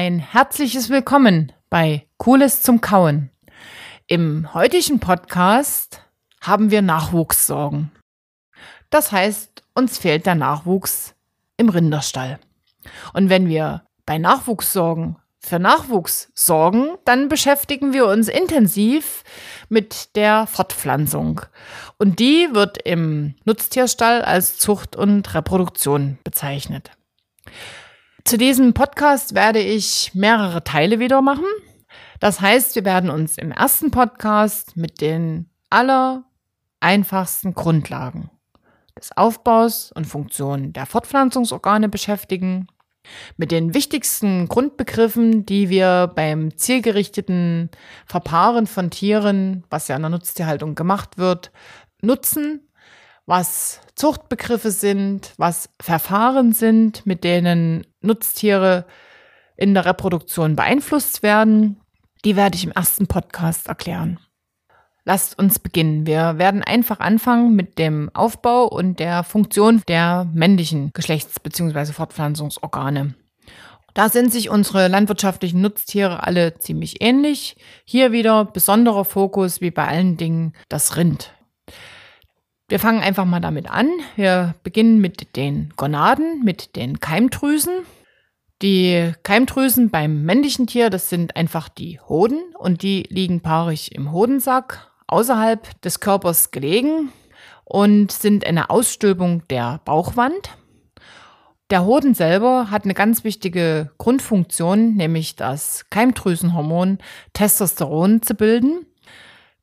Ein herzliches Willkommen bei Cooles zum Kauen. Im heutigen Podcast haben wir Nachwuchssorgen. Das heißt, uns fehlt der Nachwuchs im Rinderstall. Und wenn wir bei Nachwuchssorgen für Nachwuchs sorgen, dann beschäftigen wir uns intensiv mit der Fortpflanzung. Und die wird im Nutztierstall als Zucht und Reproduktion bezeichnet. Zu diesem Podcast werde ich mehrere Teile wieder machen. Das heißt, wir werden uns im ersten Podcast mit den aller einfachsten Grundlagen des Aufbaus und Funktionen der Fortpflanzungsorgane beschäftigen mit den wichtigsten Grundbegriffen, die wir beim zielgerichteten Verpaaren von Tieren, was ja in der Nutztierhaltung gemacht wird, nutzen, was Zuchtbegriffe sind, was Verfahren sind, mit denen Nutztiere in der Reproduktion beeinflusst werden, die werde ich im ersten Podcast erklären. Lasst uns beginnen. Wir werden einfach anfangen mit dem Aufbau und der Funktion der männlichen Geschlechts- bzw. Fortpflanzungsorgane. Da sind sich unsere landwirtschaftlichen Nutztiere alle ziemlich ähnlich. Hier wieder besonderer Fokus, wie bei allen Dingen, das Rind. Wir fangen einfach mal damit an. Wir beginnen mit den Gonaden, mit den Keimdrüsen. Die Keimdrüsen beim männlichen Tier, das sind einfach die Hoden und die liegen paarig im Hodensack außerhalb des Körpers gelegen und sind eine Ausstülpung der Bauchwand. Der Hoden selber hat eine ganz wichtige Grundfunktion, nämlich das Keimdrüsenhormon Testosteron zu bilden,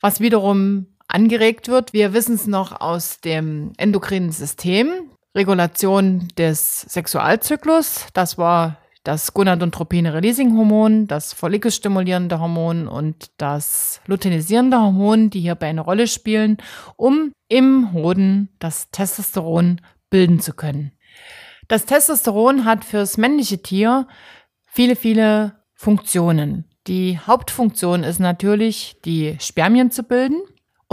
was wiederum angeregt wird. Wir wissen es noch aus dem endokrinen System. Regulation des Sexualzyklus, das war das Gonadotropin-Releasing-Hormon, das Follikelstimulierende Hormon und das luteinisierende Hormon, die hierbei eine Rolle spielen, um im Hoden das Testosteron bilden zu können. Das Testosteron hat fürs männliche Tier viele, viele Funktionen. Die Hauptfunktion ist natürlich, die Spermien zu bilden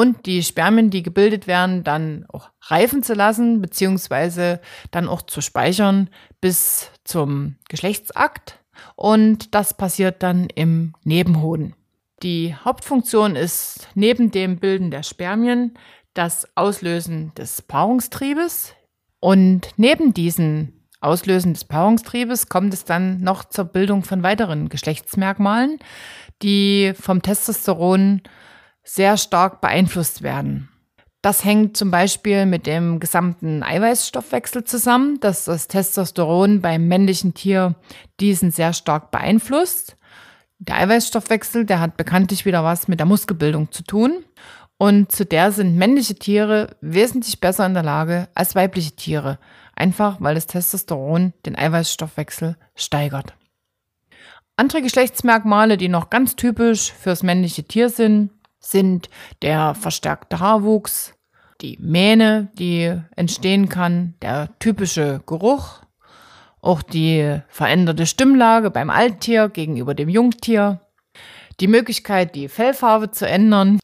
und die Spermien, die gebildet werden, dann auch reifen zu lassen, beziehungsweise dann auch zu speichern bis zum Geschlechtsakt. Und das passiert dann im Nebenhoden. Die Hauptfunktion ist neben dem Bilden der Spermien das Auslösen des Paarungstriebes. Und neben diesen Auslösen des Paarungstriebes kommt es dann noch zur Bildung von weiteren Geschlechtsmerkmalen, die vom Testosteron sehr stark beeinflusst werden. Das hängt zum Beispiel mit dem gesamten Eiweißstoffwechsel zusammen, dass das Testosteron beim männlichen Tier diesen sehr stark beeinflusst. Der Eiweißstoffwechsel, der hat bekanntlich wieder was mit der Muskelbildung zu tun. Und zu der sind männliche Tiere wesentlich besser in der Lage als weibliche Tiere. Einfach weil das Testosteron den Eiweißstoffwechsel steigert. Andere Geschlechtsmerkmale, die noch ganz typisch fürs männliche Tier sind, sind der verstärkte Haarwuchs, die Mähne, die entstehen kann, der typische Geruch, auch die veränderte Stimmlage beim Alttier gegenüber dem Jungtier, die Möglichkeit, die Fellfarbe zu ändern.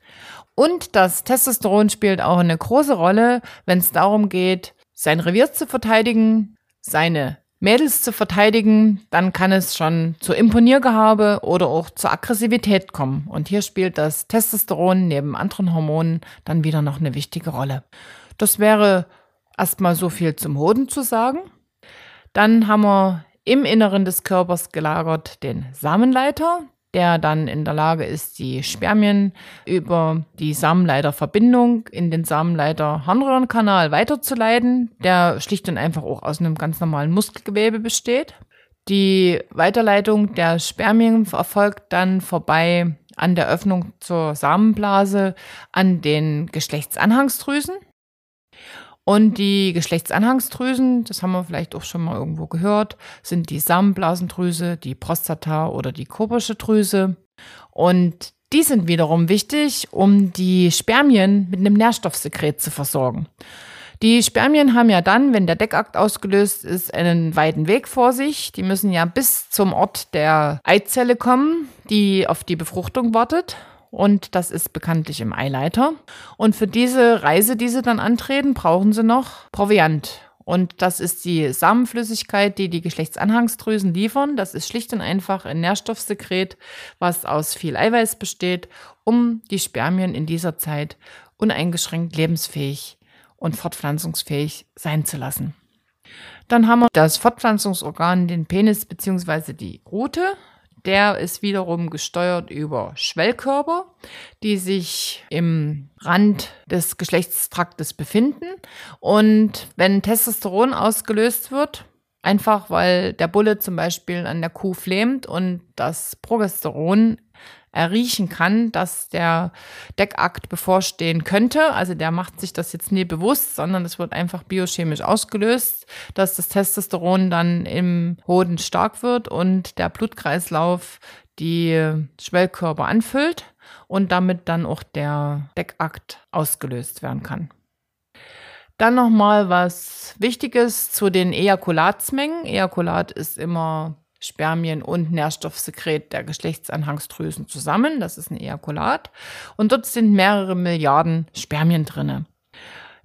Und das Testosteron spielt auch eine große Rolle, wenn es darum geht, sein Revier zu verteidigen, seine Mädels zu verteidigen, dann kann es schon zu Imponiergehabe oder auch zur Aggressivität kommen. Und hier spielt das Testosteron neben anderen Hormonen dann wieder noch eine wichtige Rolle. Das wäre erstmal so viel zum Hoden zu sagen. Dann haben wir im Inneren des Körpers gelagert den Samenleiter der dann in der Lage ist, die Spermien über die Samenleiterverbindung in den Samenleiter-Harnröhrenkanal weiterzuleiten, der schlicht und einfach auch aus einem ganz normalen Muskelgewebe besteht. Die Weiterleitung der Spermien erfolgt dann vorbei an der Öffnung zur Samenblase an den Geschlechtsanhangsdrüsen. Und die Geschlechtsanhangsdrüsen, das haben wir vielleicht auch schon mal irgendwo gehört, sind die Samenblasendrüse, die Prostata oder die Kobersche Drüse. Und die sind wiederum wichtig, um die Spermien mit einem Nährstoffsekret zu versorgen. Die Spermien haben ja dann, wenn der Deckakt ausgelöst ist, einen weiten Weg vor sich. Die müssen ja bis zum Ort der Eizelle kommen, die auf die Befruchtung wartet und das ist bekanntlich im Eileiter. Und für diese Reise, die sie dann antreten, brauchen sie noch Proviant. Und das ist die Samenflüssigkeit, die die Geschlechtsanhangsdrüsen liefern. Das ist schlicht und einfach ein Nährstoffsekret, was aus viel Eiweiß besteht, um die Spermien in dieser Zeit uneingeschränkt lebensfähig und fortpflanzungsfähig sein zu lassen. Dann haben wir das Fortpflanzungsorgan, den Penis bzw. die Rute. Der ist wiederum gesteuert über Schwellkörper, die sich im Rand des Geschlechtstraktes befinden. Und wenn Testosteron ausgelöst wird, einfach weil der Bulle zum Beispiel an der Kuh flämt und das Progesteron erriechen kann, dass der Deckakt bevorstehen könnte. Also der macht sich das jetzt nie bewusst, sondern es wird einfach biochemisch ausgelöst, dass das Testosteron dann im Hoden stark wird und der Blutkreislauf die Schwellkörper anfüllt und damit dann auch der Deckakt ausgelöst werden kann. Dann nochmal was Wichtiges zu den Ejakulatsmengen. Ejakulat ist immer Spermien und Nährstoffsekret der Geschlechtsanhangsdrüsen zusammen. Das ist ein Ejakulat. Und dort sind mehrere Milliarden Spermien drinne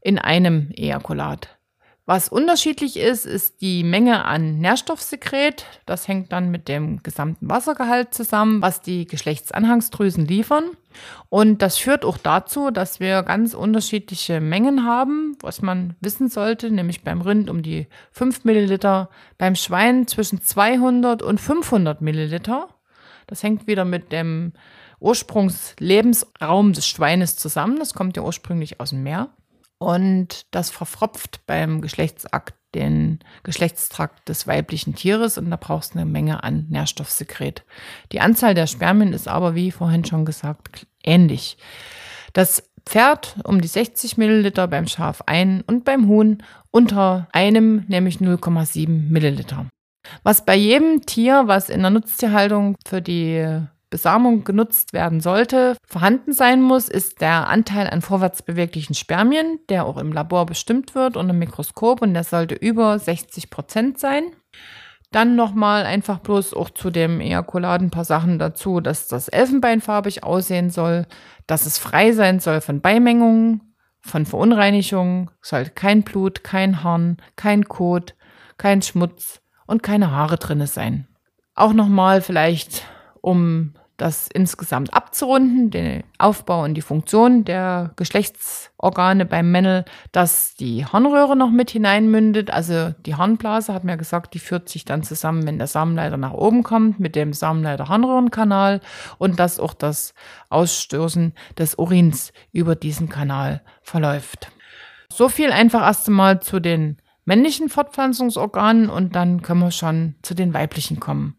in einem Ejakulat. Was unterschiedlich ist, ist die Menge an Nährstoffsekret. Das hängt dann mit dem gesamten Wassergehalt zusammen, was die Geschlechtsanhangsdrüsen liefern. Und das führt auch dazu, dass wir ganz unterschiedliche Mengen haben, was man wissen sollte, nämlich beim Rind um die 5 Milliliter, beim Schwein zwischen 200 und 500 Milliliter. Das hängt wieder mit dem Ursprungslebensraum des Schweines zusammen. Das kommt ja ursprünglich aus dem Meer und das verfropft beim Geschlechtsakt den Geschlechtstrakt des weiblichen Tieres und da brauchst du eine Menge an Nährstoffsekret. Die Anzahl der Spermien ist aber, wie vorhin schon gesagt, ähnlich. Das Pferd um die 60 Milliliter, beim Schaf ein und beim Huhn unter einem, nämlich 0,7 Milliliter. Was bei jedem Tier, was in der Nutztierhaltung für die Besamung genutzt werden sollte, vorhanden sein muss, ist der Anteil an vorwärtsbeweglichen Spermien, der auch im Labor bestimmt wird und im Mikroskop und der sollte über 60 Prozent sein. Dann nochmal einfach bloß auch zu dem Ejakulat ein paar Sachen dazu, dass das elfenbeinfarbig aussehen soll, dass es frei sein soll von Beimengungen, von Verunreinigungen, sollte kein Blut, kein Horn, kein Kot, kein Schmutz und keine Haare drinne sein. Auch nochmal vielleicht, um das insgesamt abzurunden, den Aufbau und die Funktion der Geschlechtsorgane beim Männel, dass die Harnröhre noch mit hineinmündet. Also die Harnblase hat mir gesagt, die führt sich dann zusammen, wenn der Samenleiter nach oben kommt, mit dem Samenleiter-Harnröhrenkanal und dass auch das Ausstoßen des Urins über diesen Kanal verläuft. So viel einfach erst einmal zu den männlichen Fortpflanzungsorganen und dann können wir schon zu den weiblichen kommen.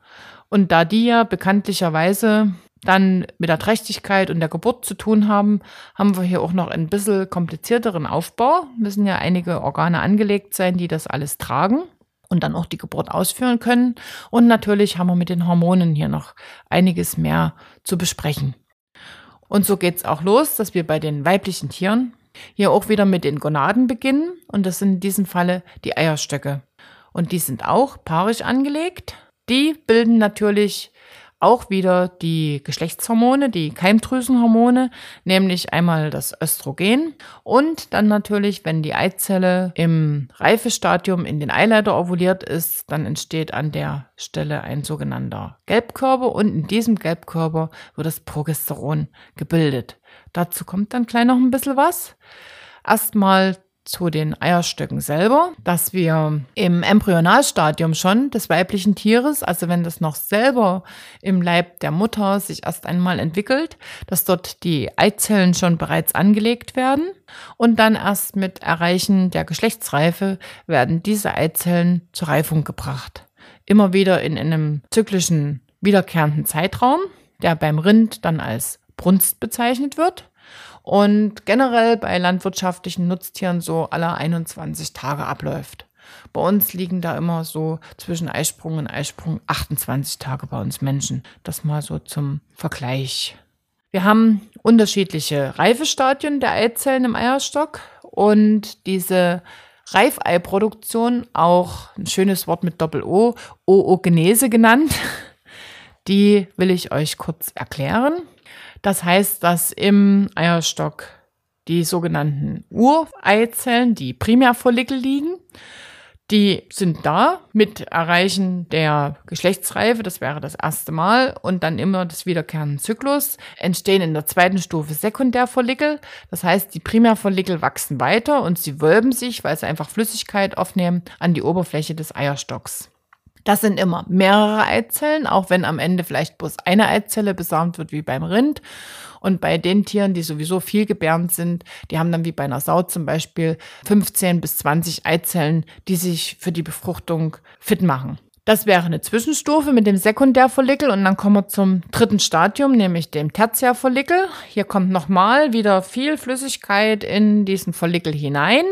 Und da die ja bekanntlicherweise dann mit der Trächtigkeit und der Geburt zu tun haben, haben wir hier auch noch ein bisschen komplizierteren Aufbau. Müssen ja einige Organe angelegt sein, die das alles tragen und dann auch die Geburt ausführen können. Und natürlich haben wir mit den Hormonen hier noch einiges mehr zu besprechen. Und so geht's auch los, dass wir bei den weiblichen Tieren hier auch wieder mit den Gonaden beginnen. Und das sind in diesem Falle die Eierstöcke. Und die sind auch paarisch angelegt. Die bilden natürlich auch wieder die Geschlechtshormone, die Keimdrüsenhormone, nämlich einmal das Östrogen und dann natürlich, wenn die Eizelle im Reifestadium in den Eileiter ovuliert ist, dann entsteht an der Stelle ein sogenannter Gelbkörper und in diesem Gelbkörper wird das Progesteron gebildet. Dazu kommt dann gleich noch ein bisschen was. Erstmal zu den Eierstöcken selber, dass wir im Embryonalstadium schon des weiblichen Tieres, also wenn das noch selber im Leib der Mutter sich erst einmal entwickelt, dass dort die Eizellen schon bereits angelegt werden und dann erst mit Erreichen der Geschlechtsreife werden diese Eizellen zur Reifung gebracht. Immer wieder in einem zyklischen wiederkehrenden Zeitraum, der beim Rind dann als Brunst bezeichnet wird und generell bei landwirtschaftlichen Nutztieren so alle 21 Tage abläuft. Bei uns liegen da immer so zwischen Eisprung und Eisprung 28 Tage bei uns Menschen. Das mal so zum Vergleich. Wir haben unterschiedliche Reifestadien der Eizellen im Eierstock und diese Reifeiproduktion, auch ein schönes Wort mit Doppel-O, Oogenese genannt, die will ich euch kurz erklären. Das heißt, dass im Eierstock die sogenannten Ureizellen, die Primärfollikel liegen. Die sind da mit Erreichen der Geschlechtsreife, das wäre das erste Mal, und dann immer das wiederkehrende Zyklus, entstehen in der zweiten Stufe Sekundärfollikel. Das heißt, die Primärfollikel wachsen weiter und sie wölben sich, weil sie einfach Flüssigkeit aufnehmen, an die Oberfläche des Eierstocks. Das sind immer mehrere Eizellen, auch wenn am Ende vielleicht bloß eine Eizelle besamt wird wie beim Rind. Und bei den Tieren, die sowieso viel gebärend sind, die haben dann wie bei einer Sau zum Beispiel 15 bis 20 Eizellen, die sich für die Befruchtung fit machen. Das wäre eine Zwischenstufe mit dem Sekundärfollikel und dann kommen wir zum dritten Stadium, nämlich dem Tertiärfollikel. Hier kommt nochmal wieder viel Flüssigkeit in diesen Follikel hinein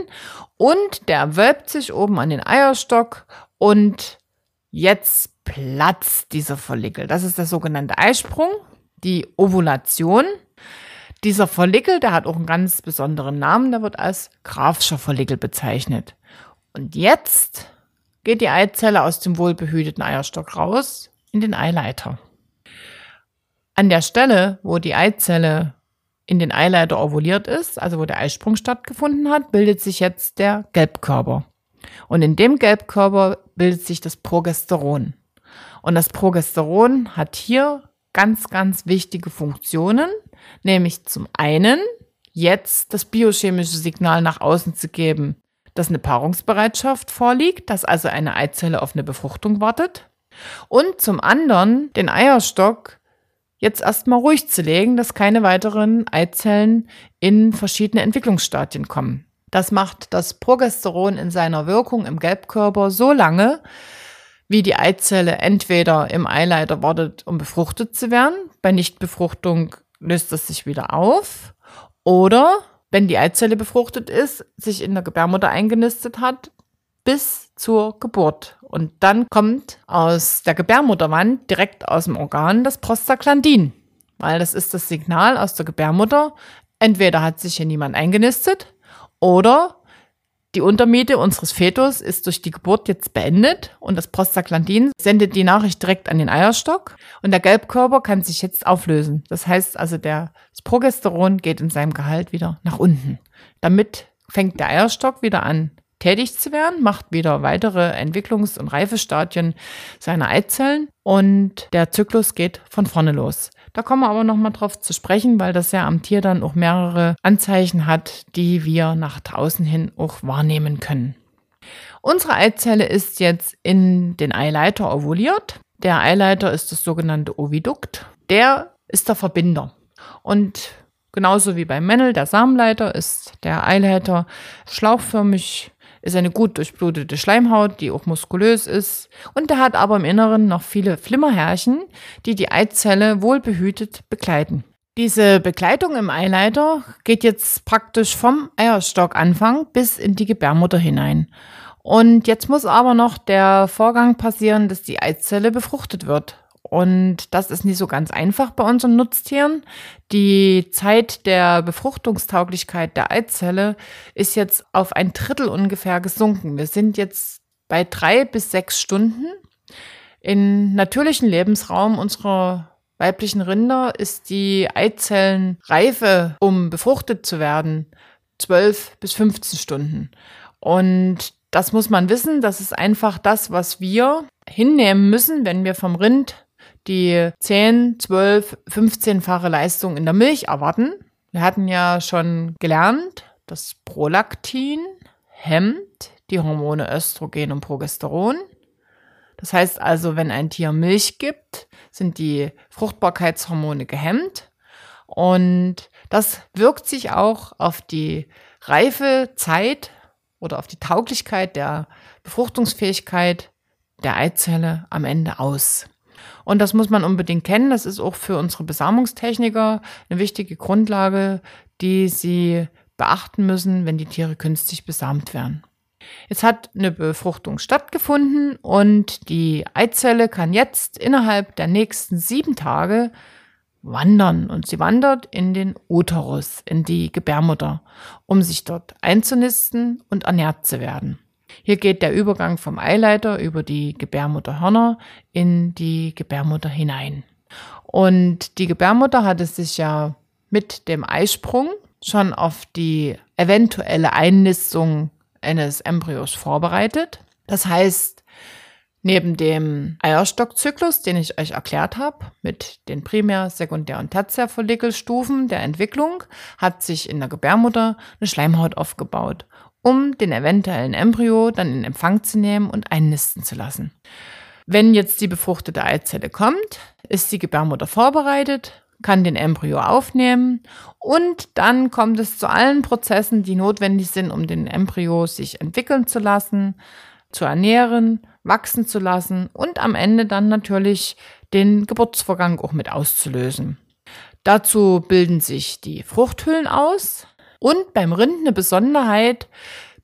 und der wölbt sich oben an den Eierstock und jetzt platzt dieser Follikel. Das ist der sogenannte Eisprung die Ovulation. Dieser Follikel, der hat auch einen ganz besonderen Namen, der wird als Grafscher Follikel bezeichnet. Und jetzt geht die Eizelle aus dem wohlbehüteten Eierstock raus in den Eileiter. An der Stelle, wo die Eizelle in den Eileiter ovuliert ist, also wo der Eisprung stattgefunden hat, bildet sich jetzt der Gelbkörper. Und in dem Gelbkörper bildet sich das Progesteron. Und das Progesteron hat hier ganz, ganz wichtige Funktionen, nämlich zum einen jetzt das biochemische Signal nach außen zu geben, dass eine Paarungsbereitschaft vorliegt, dass also eine Eizelle auf eine Befruchtung wartet und zum anderen den Eierstock jetzt erstmal ruhig zu legen, dass keine weiteren Eizellen in verschiedene Entwicklungsstadien kommen. Das macht das Progesteron in seiner Wirkung im Gelbkörper so lange, wie die Eizelle entweder im Eileiter wartet, um befruchtet zu werden. Bei Nichtbefruchtung löst es sich wieder auf. Oder wenn die Eizelle befruchtet ist, sich in der Gebärmutter eingenistet hat, bis zur Geburt. Und dann kommt aus der Gebärmutterwand direkt aus dem Organ das Prostaglandin. Weil das ist das Signal aus der Gebärmutter. Entweder hat sich hier niemand eingenistet oder die Untermiete unseres Fetus ist durch die Geburt jetzt beendet und das Prostaglandin sendet die Nachricht direkt an den Eierstock und der Gelbkörper kann sich jetzt auflösen. Das heißt also, der, das Progesteron geht in seinem Gehalt wieder nach unten. Damit fängt der Eierstock wieder an, tätig zu werden, macht wieder weitere Entwicklungs- und Reifestadien seiner Eizellen und der Zyklus geht von vorne los. Da kommen wir aber nochmal drauf zu sprechen, weil das ja am Tier dann auch mehrere Anzeichen hat, die wir nach draußen hin auch wahrnehmen können. Unsere Eizelle ist jetzt in den Eileiter ovuliert. Der Eileiter ist das sogenannte Ovidukt. Der ist der Verbinder. Und genauso wie beim Männel, der Samenleiter, ist der Eileiter schlauchförmig ist eine gut durchblutete Schleimhaut, die auch muskulös ist. Und er hat aber im Inneren noch viele Flimmerhärchen, die die Eizelle wohlbehütet begleiten. Diese Begleitung im Eileiter geht jetzt praktisch vom Eierstockanfang bis in die Gebärmutter hinein. Und jetzt muss aber noch der Vorgang passieren, dass die Eizelle befruchtet wird. Und das ist nicht so ganz einfach bei unseren Nutztieren. Die Zeit der Befruchtungstauglichkeit der Eizelle ist jetzt auf ein Drittel ungefähr gesunken. Wir sind jetzt bei drei bis sechs Stunden. Im natürlichen Lebensraum unserer weiblichen Rinder ist die Eizellenreife, um befruchtet zu werden, 12 bis 15 Stunden. Und das muss man wissen. Das ist einfach das, was wir hinnehmen müssen, wenn wir vom Rind die 10, 12, 15-fache Leistung in der Milch erwarten. Wir hatten ja schon gelernt, das Prolaktin hemmt die Hormone Östrogen und Progesteron. Das heißt also, wenn ein Tier Milch gibt, sind die Fruchtbarkeitshormone gehemmt. Und das wirkt sich auch auf die Reifezeit oder auf die Tauglichkeit der Befruchtungsfähigkeit der Eizelle am Ende aus. Und das muss man unbedingt kennen. Das ist auch für unsere Besamungstechniker eine wichtige Grundlage, die sie beachten müssen, wenn die Tiere künstlich besamt werden. Jetzt hat eine Befruchtung stattgefunden und die Eizelle kann jetzt innerhalb der nächsten sieben Tage wandern und sie wandert in den Uterus, in die Gebärmutter, um sich dort einzunisten und ernährt zu werden. Hier geht der Übergang vom Eileiter über die Gebärmutterhörner in die Gebärmutter hinein. Und die Gebärmutter hatte sich ja mit dem Eisprung schon auf die eventuelle Einnistung eines Embryos vorbereitet. Das heißt, neben dem Eierstockzyklus, den ich euch erklärt habe, mit den Primär-, Sekundär- und Tertiärfollikelstufen der Entwicklung, hat sich in der Gebärmutter eine Schleimhaut aufgebaut, um den eventuellen Embryo dann in Empfang zu nehmen und einnisten zu lassen. Wenn jetzt die befruchtete Eizelle kommt, ist die Gebärmutter vorbereitet, kann den Embryo aufnehmen und dann kommt es zu allen Prozessen, die notwendig sind, um den Embryo sich entwickeln zu lassen, zu ernähren, wachsen zu lassen und am Ende dann natürlich den Geburtsvorgang auch mit auszulösen. Dazu bilden sich die Fruchthüllen aus und beim Rind eine Besonderheit,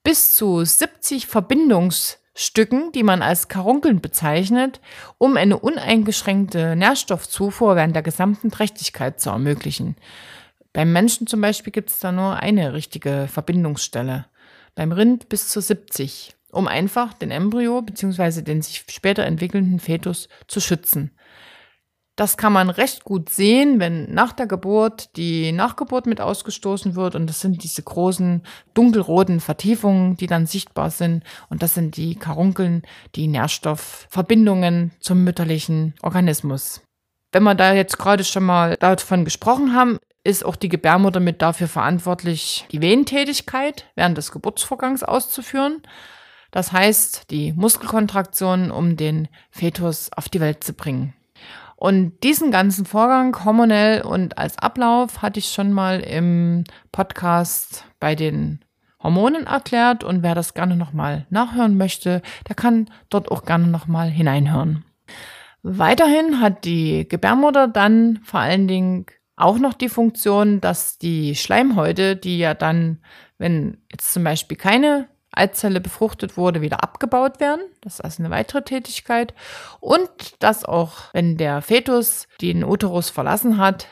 bis zu 70 Verbindungsstücken, die man als Karunkeln bezeichnet, um eine uneingeschränkte Nährstoffzufuhr während der gesamten Trächtigkeit zu ermöglichen. Beim Menschen zum Beispiel gibt es da nur eine richtige Verbindungsstelle. Beim Rind bis zu 70 um einfach den Embryo bzw. den sich später entwickelnden Fetus zu schützen. Das kann man recht gut sehen, wenn nach der Geburt die Nachgeburt mit ausgestoßen wird. Und das sind diese großen dunkelroten Vertiefungen, die dann sichtbar sind. Und das sind die Karunkeln, die Nährstoffverbindungen zum mütterlichen Organismus. Wenn wir da jetzt gerade schon mal davon gesprochen haben, ist auch die Gebärmutter mit dafür verantwortlich, die Wehentätigkeit während des Geburtsvorgangs auszuführen. Das heißt, die Muskelkontraktion, um den Fetus auf die Welt zu bringen. Und diesen ganzen Vorgang hormonell und als Ablauf hatte ich schon mal im Podcast bei den Hormonen erklärt und wer das gerne nochmal nachhören möchte, der kann dort auch gerne nochmal hineinhören. Weiterhin hat die Gebärmutter dann vor allen Dingen auch noch die Funktion, dass die Schleimhäute, die ja dann, wenn jetzt zum Beispiel keine Eizelle befruchtet wurde, wieder abgebaut werden. Das ist also eine weitere Tätigkeit. Und dass auch, wenn der Fetus den Uterus verlassen hat,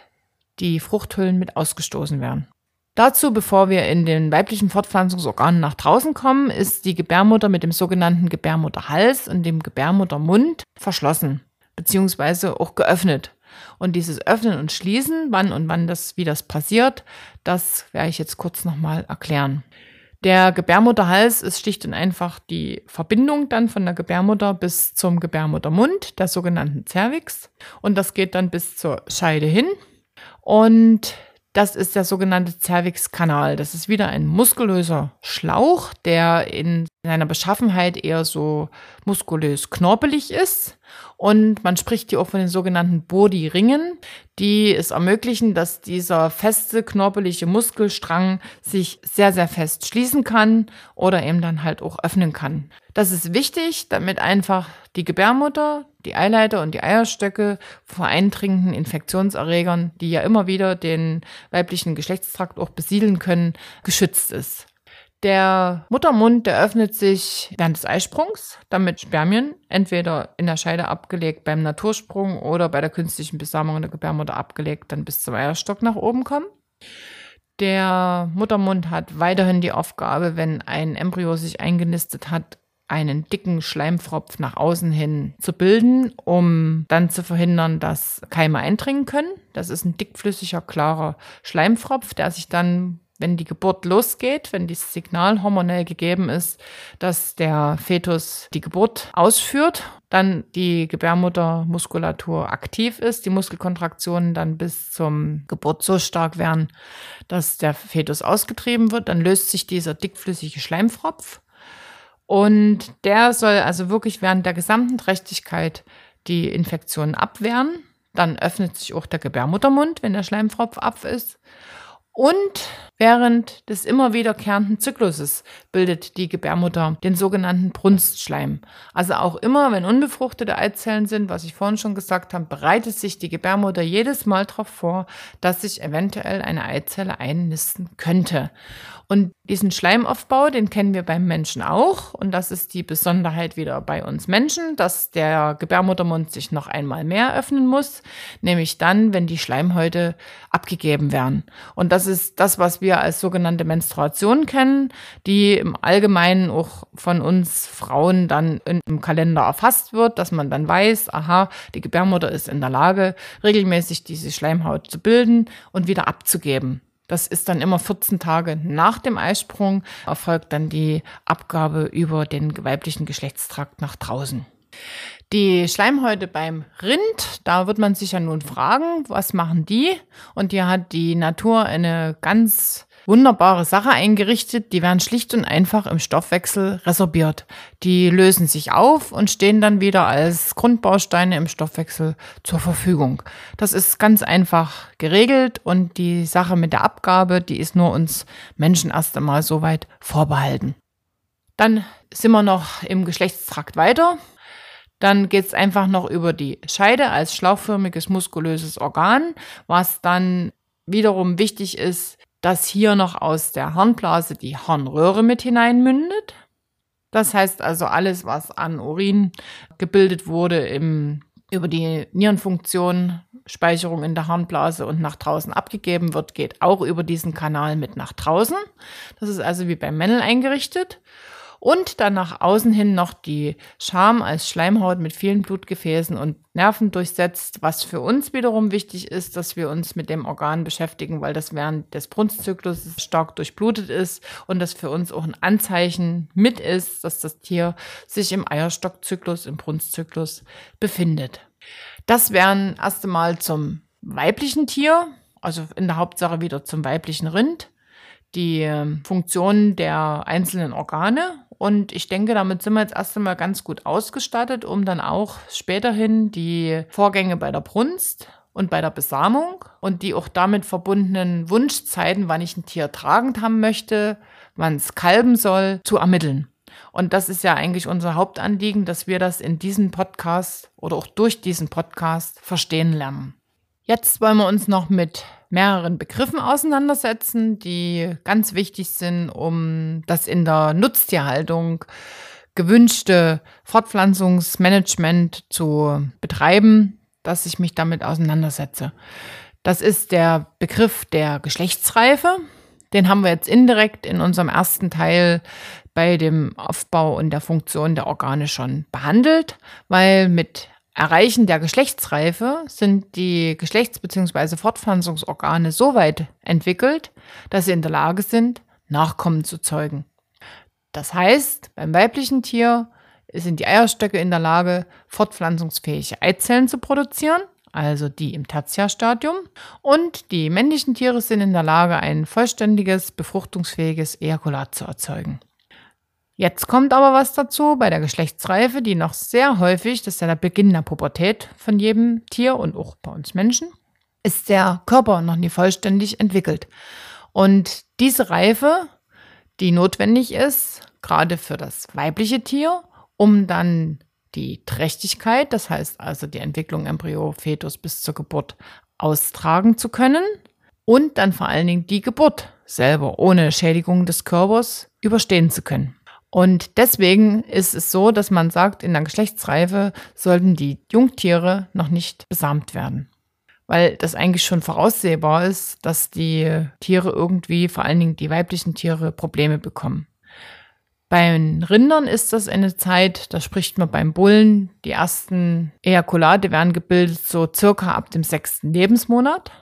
die Fruchthüllen mit ausgestoßen werden. Dazu, bevor wir in den weiblichen Fortpflanzungsorganen nach draußen kommen, ist die Gebärmutter mit dem sogenannten Gebärmutterhals und dem Gebärmuttermund verschlossen, beziehungsweise auch geöffnet. Und dieses Öffnen und Schließen, wann und wann das, wie das passiert, das werde ich jetzt kurz nochmal erklären. Der Gebärmutterhals ist schlicht und einfach die Verbindung dann von der Gebärmutter bis zum Gebärmuttermund, der sogenannten Cervix. Und das geht dann bis zur Scheide hin. Und das ist der sogenannte Cervixkanal. Das ist wieder ein muskulöser Schlauch, der in seiner Beschaffenheit eher so muskulös knorpelig ist. Und man spricht hier auch von den sogenannten Body-Ringen, die es ermöglichen, dass dieser feste, knorpelige Muskelstrang sich sehr, sehr fest schließen kann oder eben dann halt auch öffnen kann. Das ist wichtig, damit einfach die Gebärmutter, die Eileiter und die Eierstöcke vor eindringenden Infektionserregern, die ja immer wieder den weiblichen Geschlechtstrakt auch besiedeln können, geschützt ist. Der Muttermund, der öffnet sich während des Eisprungs, damit Spermien entweder in der Scheide abgelegt beim Natursprung oder bei der künstlichen Besamung der Gebärmutter abgelegt, dann bis zum Eierstock nach oben kommen. Der Muttermund hat weiterhin die Aufgabe, wenn ein Embryo sich eingenistet hat, einen dicken Schleimfropf nach außen hin zu bilden, um dann zu verhindern, dass Keime eindringen können. Das ist ein dickflüssiger, klarer Schleimfropf, der sich dann wenn die Geburt losgeht, wenn dieses Signal hormonell gegeben ist, dass der Fetus die Geburt ausführt, dann die Gebärmuttermuskulatur aktiv ist, die Muskelkontraktionen dann bis zum Geburt so stark werden, dass der Fetus ausgetrieben wird, dann löst sich dieser dickflüssige Schleimfropf und der soll also wirklich während der gesamten Trächtigkeit die Infektion abwehren. Dann öffnet sich auch der Gebärmuttermund, wenn der Schleimfropf ab ist. Und während des immer wiederkehrenden Zykluses bildet die Gebärmutter den sogenannten Brunstschleim. Also auch immer, wenn unbefruchtete Eizellen sind, was ich vorhin schon gesagt habe, bereitet sich die Gebärmutter jedes Mal darauf vor, dass sich eventuell eine Eizelle einnisten könnte. Und diesen Schleimaufbau, den kennen wir beim Menschen auch. Und das ist die Besonderheit wieder bei uns Menschen, dass der Gebärmuttermund sich noch einmal mehr öffnen muss, nämlich dann, wenn die Schleimhäute abgegeben werden. Und das ist das, was wir als sogenannte Menstruation kennen, die im Allgemeinen auch von uns Frauen dann im Kalender erfasst wird, dass man dann weiß, aha, die Gebärmutter ist in der Lage, regelmäßig diese Schleimhaut zu bilden und wieder abzugeben. Das ist dann immer 14 Tage nach dem Eisprung, erfolgt dann die Abgabe über den weiblichen Geschlechtstrakt nach draußen. Die Schleimhäute beim Rind, da wird man sich ja nun fragen, was machen die? Und hier hat die Natur eine ganz wunderbare Sache eingerichtet. Die werden schlicht und einfach im Stoffwechsel resorbiert. Die lösen sich auf und stehen dann wieder als Grundbausteine im Stoffwechsel zur Verfügung. Das ist ganz einfach geregelt und die Sache mit der Abgabe, die ist nur uns Menschen erst einmal soweit vorbehalten. Dann sind wir noch im Geschlechtstrakt weiter. Dann geht es einfach noch über die Scheide als schlauchförmiges muskulöses Organ, was dann wiederum wichtig ist, dass hier noch aus der Harnblase die Harnröhre mit hineinmündet. Das heißt also, alles, was an Urin gebildet wurde im, über die Nierenfunktion, Speicherung in der Harnblase und nach draußen abgegeben wird, geht auch über diesen Kanal mit nach draußen. Das ist also wie beim Männel eingerichtet und dann nach außen hin noch die Scham als Schleimhaut mit vielen Blutgefäßen und Nerven durchsetzt, was für uns wiederum wichtig ist, dass wir uns mit dem Organ beschäftigen, weil das während des Brunstzyklus stark durchblutet ist und das für uns auch ein Anzeichen mit ist, dass das Tier sich im Eierstockzyklus, im Brunstzyklus befindet. Das wären erst einmal zum weiblichen Tier, also in der Hauptsache wieder zum weiblichen Rind die Funktionen der einzelnen Organe und ich denke, damit sind wir jetzt erst einmal ganz gut ausgestattet, um dann auch späterhin die Vorgänge bei der Brunst und bei der Besamung und die auch damit verbundenen Wunschzeiten, wann ich ein Tier tragend haben möchte, wann es kalben soll, zu ermitteln. Und das ist ja eigentlich unser Hauptanliegen, dass wir das in diesem Podcast oder auch durch diesen Podcast verstehen lernen. Jetzt wollen wir uns noch mit mehreren Begriffen auseinandersetzen, die ganz wichtig sind, um das in der Nutztierhaltung gewünschte Fortpflanzungsmanagement zu betreiben, dass ich mich damit auseinandersetze. Das ist der Begriff der Geschlechtsreife. Den haben wir jetzt indirekt in unserem ersten Teil bei dem Aufbau und der Funktion der Organe schon behandelt, weil mit Erreichen der Geschlechtsreife sind die Geschlechts- bzw. Fortpflanzungsorgane so weit entwickelt, dass sie in der Lage sind, Nachkommen zu zeugen. Das heißt, beim weiblichen Tier sind die Eierstöcke in der Lage, fortpflanzungsfähige Eizellen zu produzieren, also die im Tertiärstadium, und die männlichen Tiere sind in der Lage, ein vollständiges, befruchtungsfähiges Ejakulat zu erzeugen. Jetzt kommt aber was dazu bei der Geschlechtsreife, die noch sehr häufig, das ist ja der Beginn der Pubertät von jedem Tier und auch bei uns Menschen, ist der Körper noch nie vollständig entwickelt. Und diese Reife, die notwendig ist, gerade für das weibliche Tier, um dann die Trächtigkeit, das heißt also die Entwicklung Embryo, Fetus bis zur Geburt austragen zu können und dann vor allen Dingen die Geburt selber ohne Schädigung des Körpers überstehen zu können. Und deswegen ist es so, dass man sagt, in der Geschlechtsreife sollten die Jungtiere noch nicht besamt werden. Weil das eigentlich schon voraussehbar ist, dass die Tiere irgendwie, vor allen Dingen die weiblichen Tiere, Probleme bekommen. Bei Rindern ist das eine Zeit, da spricht man beim Bullen, die ersten Ejakulate werden gebildet so circa ab dem sechsten Lebensmonat.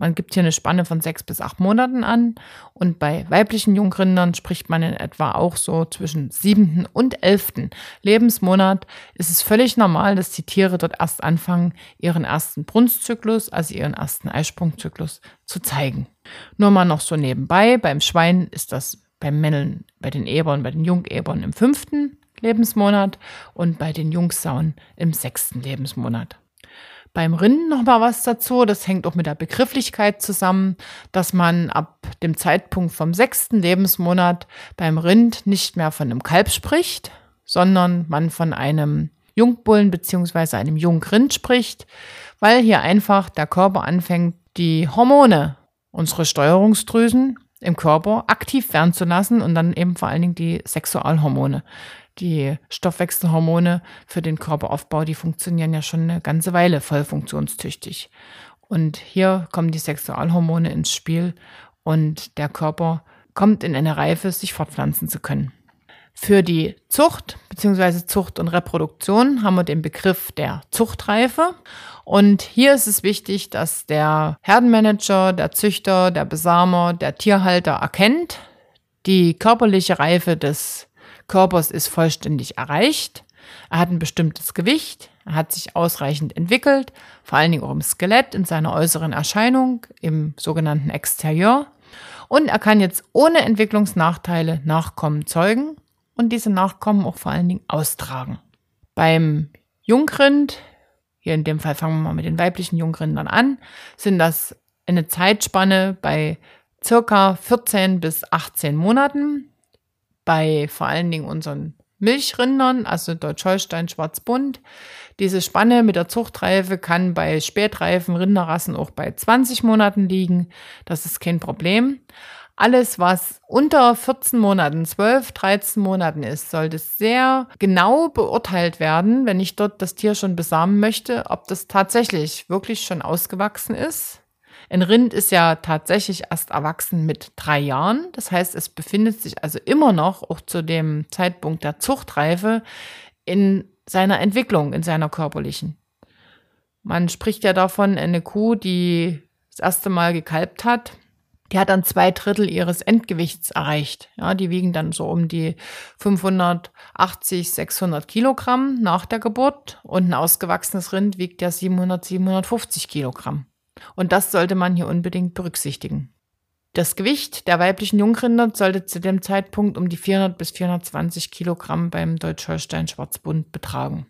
Man gibt hier eine Spanne von sechs bis acht Monaten an und bei weiblichen Jungrindern spricht man in etwa auch so zwischen siebten und elften Lebensmonat. Ist es völlig normal, dass die Tiere dort erst anfangen, ihren ersten Brunstzyklus, also ihren ersten Eisprungzyklus zu zeigen. Nur mal noch so nebenbei, beim Schwein ist das beim Männern, bei den Ebern, bei den Jungebern im fünften Lebensmonat und bei den Jungsauen im sechsten Lebensmonat. Beim Rind noch mal was dazu. Das hängt auch mit der Begrifflichkeit zusammen, dass man ab dem Zeitpunkt vom sechsten Lebensmonat beim Rind nicht mehr von einem Kalb spricht, sondern man von einem Jungbullen beziehungsweise einem Jungrind spricht, weil hier einfach der Körper anfängt, die Hormone, unsere Steuerungsdrüsen im Körper aktiv werden zu lassen und dann eben vor allen Dingen die Sexualhormone die Stoffwechselhormone für den Körperaufbau, die funktionieren ja schon eine ganze Weile voll funktionstüchtig. Und hier kommen die Sexualhormone ins Spiel und der Körper kommt in eine Reife, sich fortpflanzen zu können. Für die Zucht bzw. Zucht und Reproduktion haben wir den Begriff der Zuchtreife. Und hier ist es wichtig, dass der Herdenmanager, der Züchter, der Besamer, der Tierhalter erkennt, die körperliche Reife des Körpers ist vollständig erreicht. Er hat ein bestimmtes Gewicht, er hat sich ausreichend entwickelt, vor allen Dingen auch im Skelett, in seiner äußeren Erscheinung, im sogenannten Exterieur. Und er kann jetzt ohne Entwicklungsnachteile Nachkommen zeugen und diese Nachkommen auch vor allen Dingen austragen. Beim Jungrind, hier in dem Fall fangen wir mal mit den weiblichen Jungrindern an, sind das eine Zeitspanne bei circa 14 bis 18 Monaten. Bei vor allen Dingen unseren Milchrindern, also Deutsch-Holstein, Schwarzbund. Diese Spanne mit der Zuchtreife kann bei spätreifen Rinderrassen auch bei 20 Monaten liegen. Das ist kein Problem. Alles, was unter 14 Monaten, 12, 13 Monaten ist, sollte sehr genau beurteilt werden, wenn ich dort das Tier schon besamen möchte, ob das tatsächlich wirklich schon ausgewachsen ist ein Rind ist ja tatsächlich erst erwachsen mit drei Jahren. Das heißt, es befindet sich also immer noch, auch zu dem Zeitpunkt der Zuchtreife, in seiner Entwicklung, in seiner körperlichen. Man spricht ja davon, eine Kuh, die das erste Mal gekalbt hat, die hat dann zwei Drittel ihres Endgewichts erreicht. Ja, die wiegen dann so um die 580, 600 Kilogramm nach der Geburt und ein ausgewachsenes Rind wiegt ja 700, 750 Kilogramm. Und das sollte man hier unbedingt berücksichtigen. Das Gewicht der weiblichen Jungrinder sollte zu dem Zeitpunkt um die 400 bis 420 Kilogramm beim Deutsch-Holstein Schwarzbund betragen.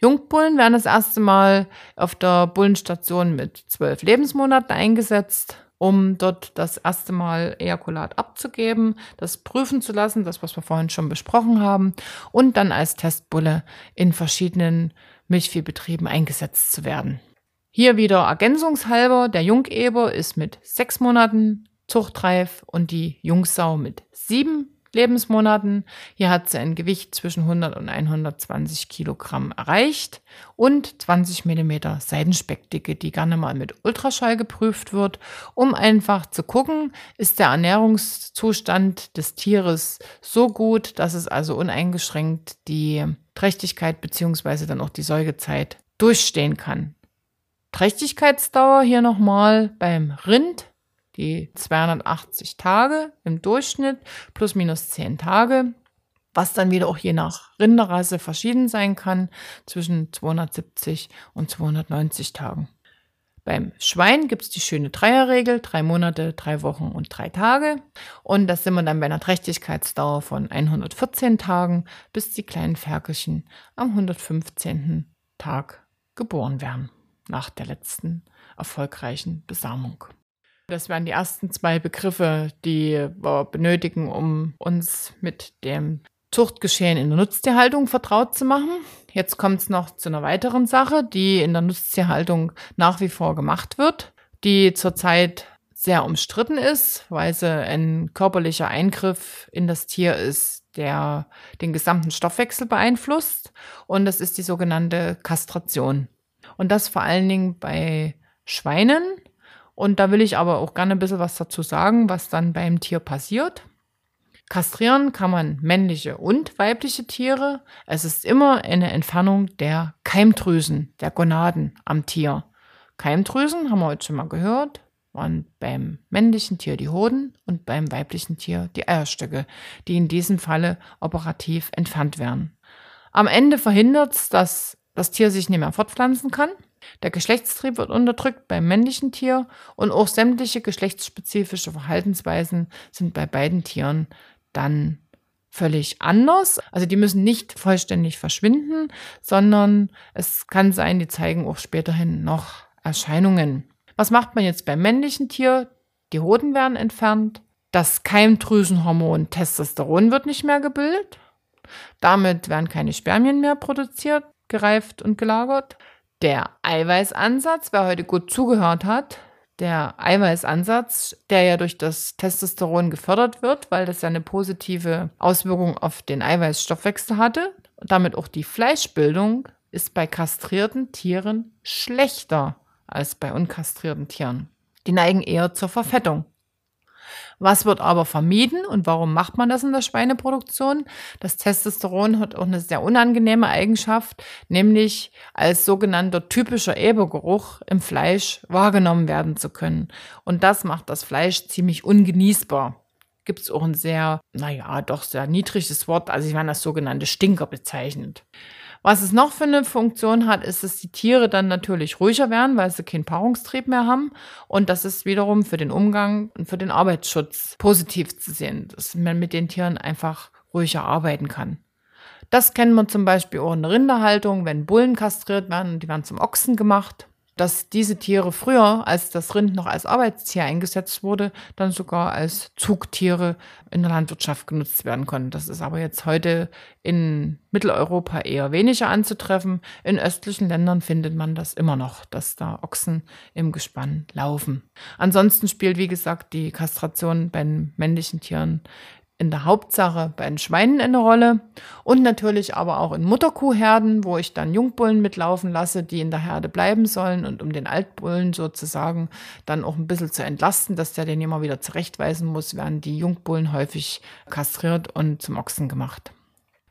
Jungbullen werden das erste Mal auf der Bullenstation mit zwölf Lebensmonaten eingesetzt, um dort das erste Mal Ejakulat abzugeben, das prüfen zu lassen, das, was wir vorhin schon besprochen haben, und dann als Testbulle in verschiedenen Milchviehbetrieben eingesetzt zu werden. Hier wieder ergänzungshalber, der Jungeber ist mit sechs Monaten zuchtreif und die Jungsau mit sieben Lebensmonaten. Hier hat sie ein Gewicht zwischen 100 und 120 Kilogramm erreicht und 20 Millimeter Seidenspeckdicke, die gerne mal mit Ultraschall geprüft wird, um einfach zu gucken, ist der Ernährungszustand des Tieres so gut, dass es also uneingeschränkt die Trächtigkeit beziehungsweise dann auch die Säugezeit durchstehen kann. Trächtigkeitsdauer hier nochmal beim Rind, die 280 Tage im Durchschnitt, plus minus 10 Tage, was dann wieder auch je nach Rinderrasse verschieden sein kann, zwischen 270 und 290 Tagen. Beim Schwein gibt es die schöne Dreierregel, drei Monate, drei Wochen und drei Tage. Und das sind wir dann bei einer Trächtigkeitsdauer von 114 Tagen, bis die kleinen Ferkelchen am 115. Tag geboren werden nach der letzten erfolgreichen Besamung. Das wären die ersten zwei Begriffe, die wir benötigen, um uns mit dem Zuchtgeschehen in der Nutztierhaltung vertraut zu machen. Jetzt kommt es noch zu einer weiteren Sache, die in der Nutztierhaltung nach wie vor gemacht wird, die zurzeit sehr umstritten ist, weil sie ein körperlicher Eingriff in das Tier ist, der den gesamten Stoffwechsel beeinflusst. Und das ist die sogenannte Kastration. Und das vor allen Dingen bei Schweinen. Und da will ich aber auch gerne ein bisschen was dazu sagen, was dann beim Tier passiert. Kastrieren kann man männliche und weibliche Tiere. Es ist immer eine Entfernung der Keimdrüsen, der Gonaden am Tier. Keimdrüsen, haben wir heute schon mal gehört, waren beim männlichen Tier die Hoden und beim weiblichen Tier die Eierstöcke, die in diesem Falle operativ entfernt werden. Am Ende verhindert es, dass das Tier sich nicht mehr fortpflanzen kann. Der Geschlechtstrieb wird unterdrückt beim männlichen Tier und auch sämtliche geschlechtsspezifische Verhaltensweisen sind bei beiden Tieren dann völlig anders. Also die müssen nicht vollständig verschwinden, sondern es kann sein, die zeigen auch späterhin noch Erscheinungen. Was macht man jetzt beim männlichen Tier? Die Hoden werden entfernt. Das Keimdrüsenhormon Testosteron wird nicht mehr gebildet. Damit werden keine Spermien mehr produziert gereift und gelagert. Der Eiweißansatz, wer heute gut zugehört hat, der Eiweißansatz, der ja durch das Testosteron gefördert wird, weil das ja eine positive Auswirkung auf den Eiweißstoffwechsel hatte, und damit auch die Fleischbildung, ist bei kastrierten Tieren schlechter als bei unkastrierten Tieren. Die neigen eher zur Verfettung. Was wird aber vermieden und warum macht man das in der Schweineproduktion? Das Testosteron hat auch eine sehr unangenehme Eigenschaft, nämlich als sogenannter typischer Ebergeruch im Fleisch wahrgenommen werden zu können. Und das macht das Fleisch ziemlich ungenießbar. Gibt es auch ein sehr, naja, doch sehr niedriges Wort, also ich meine das sogenannte Stinker bezeichnet. Was es noch für eine Funktion hat, ist, dass die Tiere dann natürlich ruhiger werden, weil sie keinen Paarungstrieb mehr haben. Und das ist wiederum für den Umgang und für den Arbeitsschutz positiv zu sehen, dass man mit den Tieren einfach ruhiger arbeiten kann. Das kennen wir zum Beispiel auch in der Rinderhaltung, wenn Bullen kastriert werden, die werden zum Ochsen gemacht dass diese Tiere früher, als das Rind noch als Arbeitstier eingesetzt wurde, dann sogar als Zugtiere in der Landwirtschaft genutzt werden konnten. Das ist aber jetzt heute in Mitteleuropa eher weniger anzutreffen. In östlichen Ländern findet man das immer noch, dass da Ochsen im Gespann laufen. Ansonsten spielt, wie gesagt, die Kastration bei männlichen Tieren in der Hauptsache bei den Schweinen eine Rolle und natürlich aber auch in Mutterkuhherden, wo ich dann Jungbullen mitlaufen lasse, die in der Herde bleiben sollen und um den Altbullen sozusagen dann auch ein bisschen zu entlasten, dass der den immer wieder zurechtweisen muss, werden die Jungbullen häufig kastriert und zum Ochsen gemacht.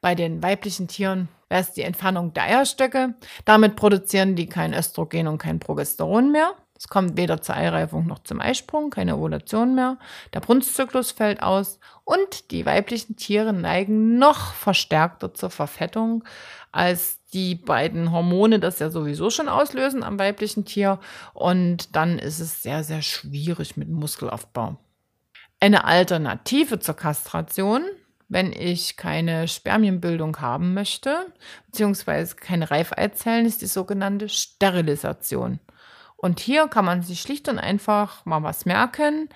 Bei den weiblichen Tieren wäre es die Entfernung der Eierstöcke. Damit produzieren die kein Östrogen und kein Progesteron mehr. Es kommt weder zur Eireifung noch zum Eisprung, keine Ovulation mehr. Der Brunstzyklus fällt aus und die weiblichen Tiere neigen noch verstärkter zur Verfettung, als die beiden Hormone das ja sowieso schon auslösen am weiblichen Tier. Und dann ist es sehr, sehr schwierig mit Muskelaufbau. Eine Alternative zur Kastration wenn ich keine Spermienbildung haben möchte, beziehungsweise keine Reifeizellen, ist die sogenannte Sterilisation. Und hier kann man sich schlicht und einfach mal was merken.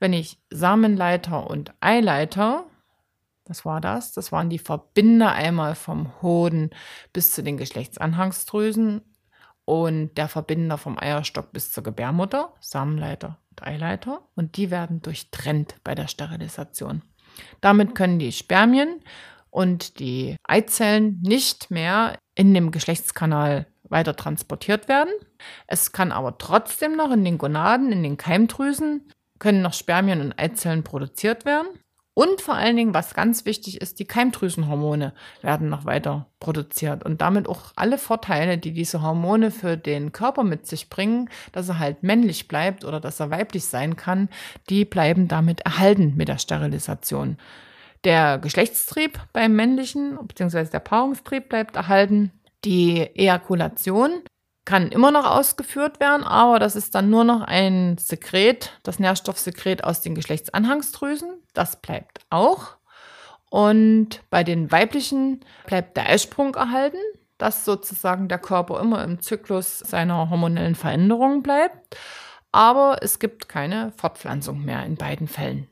Wenn ich Samenleiter und Eileiter, was war das? Das waren die Verbinder einmal vom Hoden bis zu den Geschlechtsanhangsdrüsen und der Verbinder vom Eierstock bis zur Gebärmutter, Samenleiter und Eileiter. Und die werden durchtrennt bei der Sterilisation. Damit können die Spermien und die Eizellen nicht mehr in dem Geschlechtskanal weiter transportiert werden. Es kann aber trotzdem noch in den Gonaden, in den Keimdrüsen, können noch Spermien und Eizellen produziert werden. Und vor allen Dingen, was ganz wichtig ist, die Keimdrüsenhormone werden noch weiter produziert und damit auch alle Vorteile, die diese Hormone für den Körper mit sich bringen, dass er halt männlich bleibt oder dass er weiblich sein kann, die bleiben damit erhalten mit der Sterilisation. Der Geschlechtstrieb beim männlichen bzw. der Paarungstrieb bleibt erhalten die Ejakulation kann immer noch ausgeführt werden, aber das ist dann nur noch ein Sekret, das Nährstoffsekret aus den Geschlechtsanhangsdrüsen. Das bleibt auch. Und bei den weiblichen bleibt der Eisprung erhalten, dass sozusagen der Körper immer im Zyklus seiner hormonellen Veränderungen bleibt. Aber es gibt keine Fortpflanzung mehr in beiden Fällen.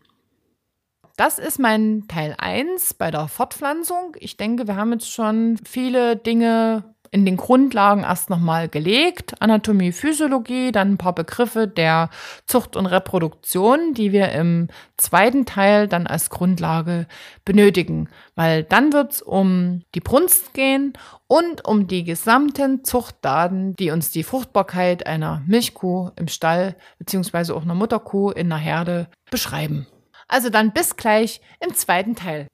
Das ist mein Teil 1 bei der Fortpflanzung. Ich denke, wir haben jetzt schon viele Dinge in den Grundlagen erst nochmal gelegt. Anatomie, Physiologie, dann ein paar Begriffe der Zucht und Reproduktion, die wir im zweiten Teil dann als Grundlage benötigen. Weil dann wird es um die Brunst gehen und um die gesamten Zuchtdaten, die uns die Fruchtbarkeit einer Milchkuh im Stall beziehungsweise auch einer Mutterkuh in der Herde beschreiben. Also dann bis gleich im zweiten Teil.